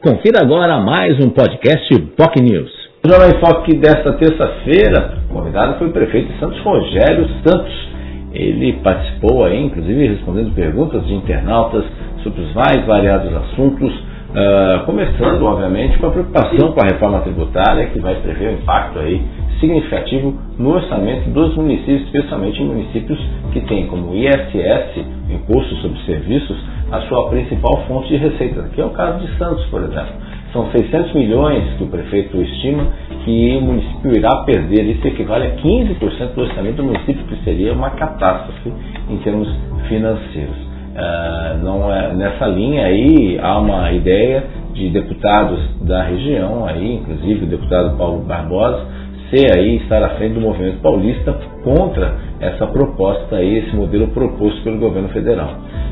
Confira agora mais um podcast POC News. O Jornal em Foque desta terça-feira, o convidado foi o prefeito de Santos, Rogério Santos. Ele participou aí, inclusive, respondendo perguntas de internautas sobre os mais variados assuntos, uh, começando, obviamente, com a preocupação com a reforma tributária, que vai prever um impacto aí significativo no orçamento dos municípios, especialmente municípios que têm como ISS, Imposto sobre Serviços, a sua principal fonte de receita, que é o caso de Santos, por exemplo. São 600 milhões que o prefeito estima que o município irá perder. Isso equivale a 15% do orçamento do município, que seria uma catástrofe em termos financeiros. Uh, não é, nessa linha aí há uma ideia de deputados da região, aí, inclusive o deputado Paulo Barbosa, ser aí, estar à frente do movimento paulista contra essa proposta aí, esse modelo proposto pelo governo federal.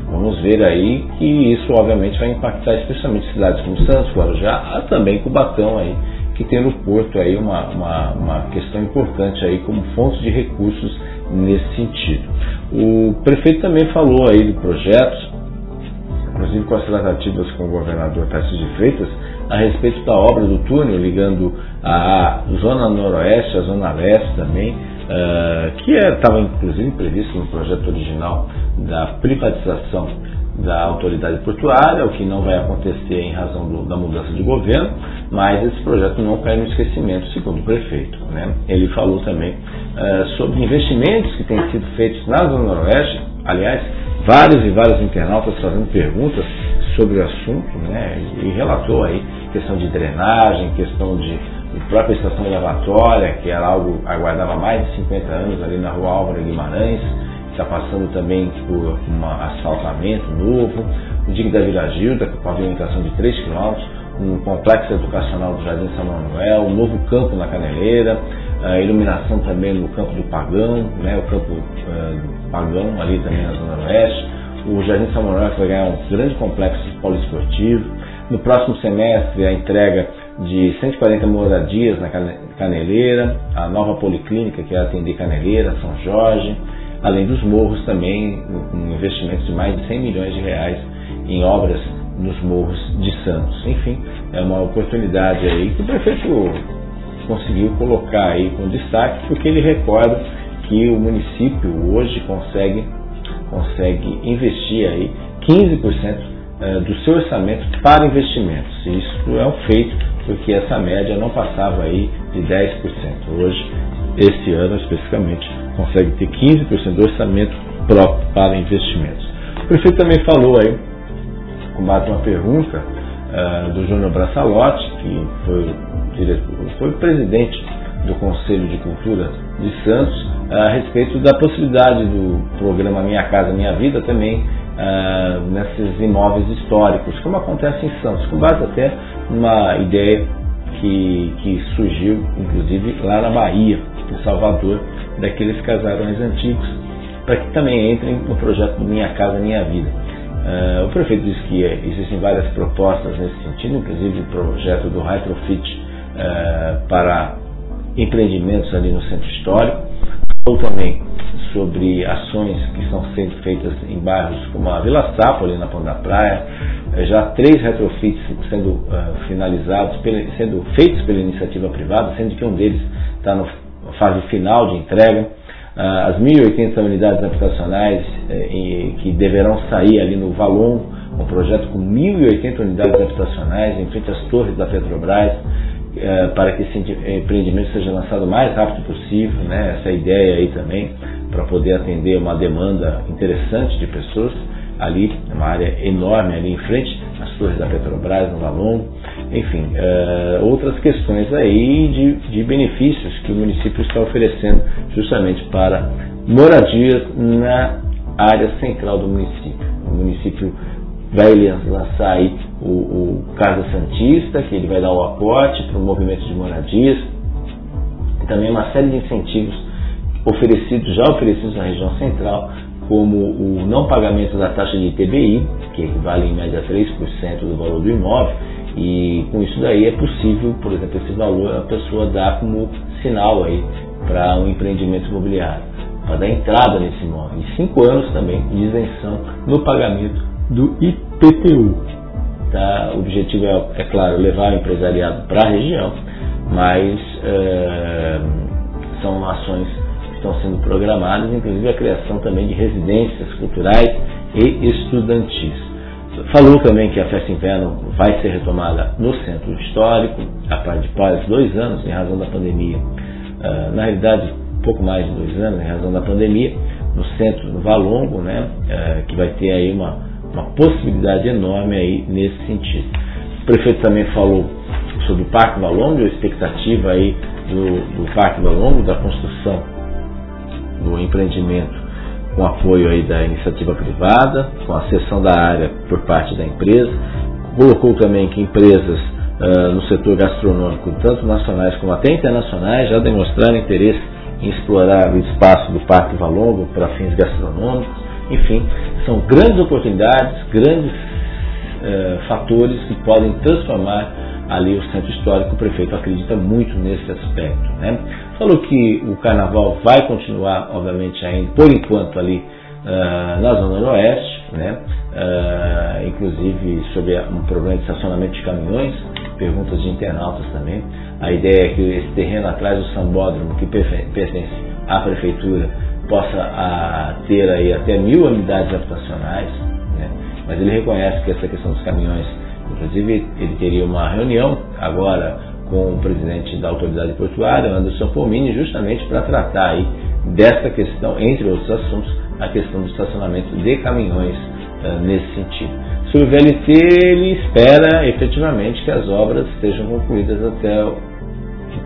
Vamos ver aí que isso obviamente vai impactar especialmente cidades como Santos, Guarujá, também Cubatão aí, que tem no porto aí uma, uma, uma questão importante aí como fonte de recursos nesse sentido. O prefeito também falou aí de projetos, inclusive com as tratativas com o governador Tarcísio de Freitas, a respeito da obra do túnel ligando a Zona Noroeste, a Zona Leste também, uh, que estava é, inclusive previsto no projeto original da privatização da autoridade portuária, o que não vai acontecer em razão do, da mudança de governo, mas esse projeto não cai no esquecimento, segundo o prefeito. Né? Ele falou também uh, sobre investimentos que têm sido feitos na Zona Noroeste, aliás, vários e vários internautas fazendo perguntas sobre o assunto, né? e relatou aí questão de drenagem, questão de própria estação elevatória, que era algo aguardava mais de 50 anos ali na rua Álvaro Guimarães, está passando também por um asfaltamento novo, o Digue da Vila Gilda, com pavimentação de 3 km, um complexo educacional do Jardim São Manuel, um novo campo na Caneleira, a iluminação também no campo do Pagão, né, o campo uh, Pagão ali também na Zona Oeste, o Jardim São Manuel vai ganhar um grande complexo poliesportivo, no próximo semestre a entrega de 140 moradias na Caneleira, a nova policlínica que vai atender Caneleira, São Jorge, além dos morros também, com investimentos de mais de 100 milhões de reais em obras nos morros de Santos. Enfim, é uma oportunidade aí que o prefeito conseguiu colocar aí com destaque, porque ele recorda que o município hoje consegue, consegue investir aí 15% eh, do seu orçamento para investimentos. Isso é um feito porque essa média não passava aí de 10%. Hoje, este ano especificamente, consegue ter 15% do orçamento próprio para investimentos. O prefeito também falou aí, com base uma pergunta uh, do Júnior Braçalotti, que foi, foi presidente do Conselho de Cultura de Santos, a respeito da possibilidade do programa Minha Casa Minha Vida também uh, nesses imóveis históricos, como acontece em Santos, com base até numa ideia que, que surgiu, inclusive, lá na Bahia, em Salvador, daqueles casarões antigos, para que também entrem no projeto Minha Casa Minha Vida. Uh, o prefeito disse que existem várias propostas nesse sentido, inclusive o projeto do Retrofit uh, para empreendimentos ali no centro histórico. Falou também sobre ações que estão sendo feitas em bairros como a Vila Sapo, ali na Ponta da Praia, eh, já três retrofits sendo uh, finalizados, sendo feitos pela iniciativa privada, sendo que um deles está na fase final de entrega. Uh, as 1.080 unidades habitacionais uh, que deverão sair ali no Valon, um projeto com 1.080 unidades habitacionais em frente às torres da Petrobras, é, para que esse empreendimento seja lançado o mais rápido possível, né? essa ideia aí também, para poder atender uma demanda interessante de pessoas ali, uma área enorme ali em frente, as torres da Petrobras, no Valongo, enfim, uh, outras questões aí de, de benefícios que o município está oferecendo justamente para moradias na área central do município. O município vai lançar aí o, o Casa Santista, que ele vai dar o aporte para o movimento de moradias, e também uma série de incentivos oferecidos, já oferecidos na região central, como o não pagamento da taxa de ITBI, que equivale em média a 3% do valor do imóvel, e com isso daí é possível, por exemplo, esse valor a pessoa dar como sinal aí para um empreendimento imobiliário, para dar entrada nesse imóvel. E cinco anos também de isenção no pagamento do IPTU. Tá? O objetivo é, é, claro, levar o empresariado para a região, mas é, são ações que estão sendo programadas, inclusive a criação também de residências culturais e estudantis. Falou também que a festa inverno vai ser retomada no centro histórico, após dois anos, em razão da pandemia. Uh, na realidade, pouco mais de dois anos, em razão da pandemia, no centro, no Valongo, né, uh, que vai ter aí uma, uma possibilidade enorme aí nesse sentido. O prefeito também falou sobre o Parque Valongo, a expectativa aí do, do Parque Valongo, da construção do empreendimento com apoio aí da iniciativa privada, com a cessão da área por parte da empresa. Colocou também que empresas uh, no setor gastronômico, tanto nacionais como até internacionais, já demonstraram interesse em explorar o espaço do Parque Valongo para fins gastronômicos. Enfim, são grandes oportunidades, grandes uh, fatores que podem transformar ali o centro histórico. O prefeito acredita muito nesse aspecto. Né? Falou que o carnaval vai continuar, obviamente, ainda por enquanto ali uh, na Zona Noroeste, né? Uh, inclusive sobre um problema de estacionamento de caminhões, perguntas de internautas também. A ideia é que esse terreno atrás do Sambódromo, que pertence à prefeitura, possa a, ter aí até mil unidades habitacionais, né? mas ele reconhece que essa questão dos caminhões, inclusive ele teria uma reunião agora com o presidente da autoridade portuária, Anderson Pomini, justamente para tratar aí dessa questão, entre outros assuntos, a questão do estacionamento de caminhões uh, nesse sentido. Sobre o VLT, ele espera efetivamente que as obras sejam concluídas até o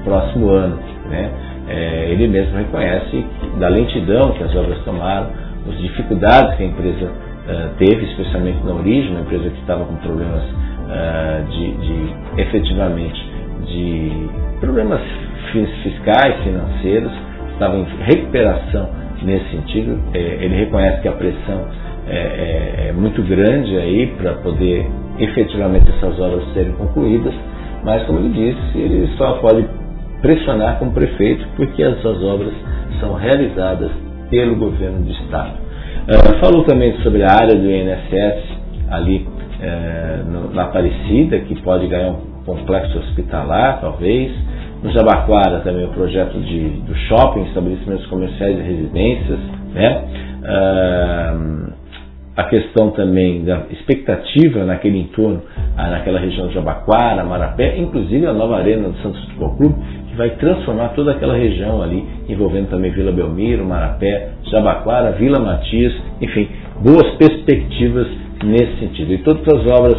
próximo ano. Né? É, ele mesmo reconhece da lentidão que as obras tomaram, as dificuldades que a empresa uh, teve, especialmente na origem, uma empresa que estava com problemas uh, de, de efetivamente de problemas fiscais, financeiros, estava em recuperação nesse sentido. É, ele reconhece que a pressão é, é, é muito grande aí para poder efetivamente essas obras serem concluídas, mas como ele disse, ele só pode pressionar como prefeito porque essas obras são realizadas pelo governo do estado. Uh, falou também sobre a área do INSS ali uh, na Aparecida, que pode ganhar um complexo hospitalar, talvez. No Jabaquara também o projeto de, do shopping, estabelecimentos comerciais e residências. Né? Ah, a questão também da expectativa naquele entorno, ah, naquela região de Jabaquara, Marapé, inclusive a nova arena do Santos Futebol Clube, que vai transformar toda aquela região ali, envolvendo também Vila Belmiro, Marapé, Jabaquara, Vila Matias, enfim, boas perspectivas nesse sentido. E todas as obras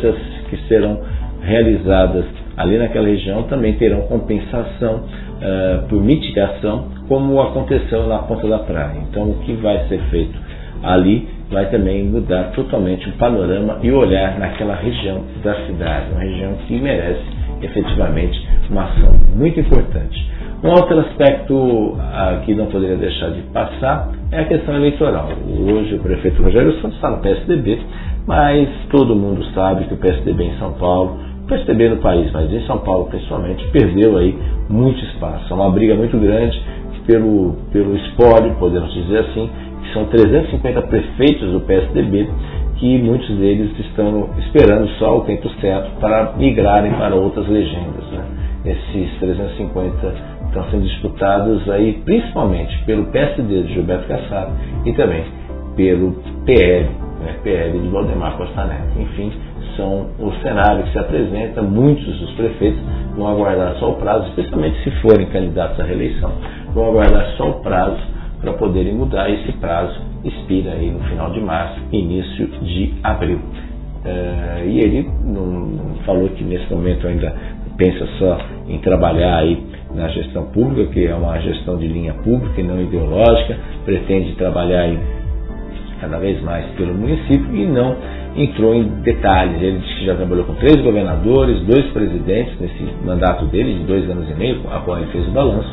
que serão realizadas ali naquela região também terão compensação uh, por mitigação, como aconteceu na ponta da praia. Então, o que vai ser feito ali vai também mudar totalmente o panorama e o olhar naquela região da cidade, uma região que merece efetivamente uma ação muito importante. Um outro aspecto uh, que não poderia deixar de passar é a questão eleitoral. Hoje o prefeito Rogério Santos está no PSDB, mas todo mundo sabe que o PSDB em São Paulo PSDB no país, mas em São Paulo principalmente, perdeu aí muito espaço. É uma briga muito grande pelo, pelo espólio, podemos dizer assim, que são 350 prefeitos do PSDB, que muitos deles estão esperando só o tempo certo para migrarem para outras legendas. Né? Esses 350 estão sendo disputados aí principalmente pelo PSD de Gilberto Kassab e também pelo PL, né? PL de Valdemar Costa Neto. Enfim, são o cenário que se apresenta, muitos dos prefeitos vão aguardar só o prazo, especialmente se forem candidatos à reeleição, vão aguardar só o prazo para poderem mudar. Esse prazo expira aí no final de março, início de abril. Uh, e ele não, falou que nesse momento ainda pensa só em trabalhar aí na gestão pública, que é uma gestão de linha pública e não ideológica, pretende trabalhar aí cada vez mais pelo município e não entrou em detalhes. Ele disse que já trabalhou com três governadores, dois presidentes nesse mandato dele, de dois anos e meio, a qual ele fez o balanço,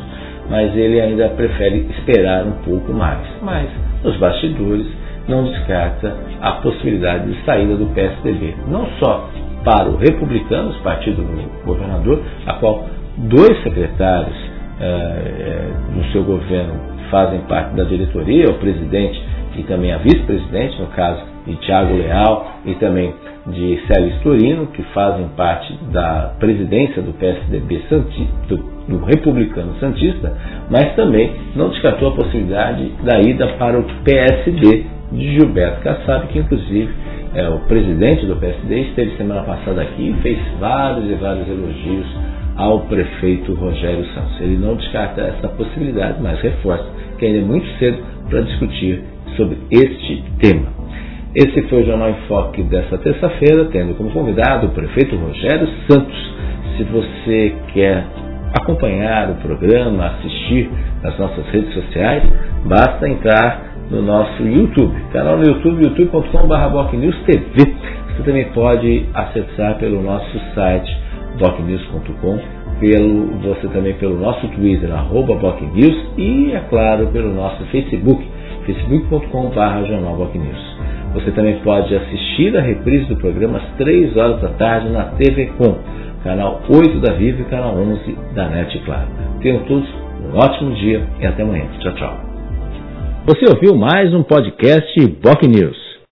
mas ele ainda prefere esperar um pouco mais. Mas, nos bastidores, não descarta a possibilidade de saída do PSDB, não só para o Republicanos, partido do governador, a qual dois secretários eh, no seu governo fazem parte da diretoria, o presidente e também a vice-presidente, no caso de Tiago Leal e também de Célio Storino, que fazem parte da presidência do PSDB do, do Republicano Santista, mas também não descartou a possibilidade da ida para o PSD de Gilberto Kassab, que inclusive é o presidente do PSD, esteve semana passada aqui e fez vários e vários elogios ao prefeito Rogério Santos. Ele não descarta essa possibilidade, mas reforça que ainda é muito cedo para discutir sobre este tema. Esse foi o Jornal em Foque dessa terça-feira, tendo como convidado o prefeito Rogério Santos. Se você quer acompanhar o programa, assistir nas nossas redes sociais, basta entrar no nosso YouTube, canal no YouTube, youtube.com.br TV. Você também pode acessar pelo nosso site bocnews.com, pelo, você também pelo nosso Twitter, arroba bocnews, e, é claro, pelo nosso Facebook, facebook.com.br jornal Bocnews. Você também pode assistir a reprise do programa às 3 horas da tarde na TV Com, canal 8 da Vivo e canal 11 da NET Claro. Tenham todos um ótimo dia e até amanhã. Tchau, tchau. Você ouviu mais um podcast Boc News.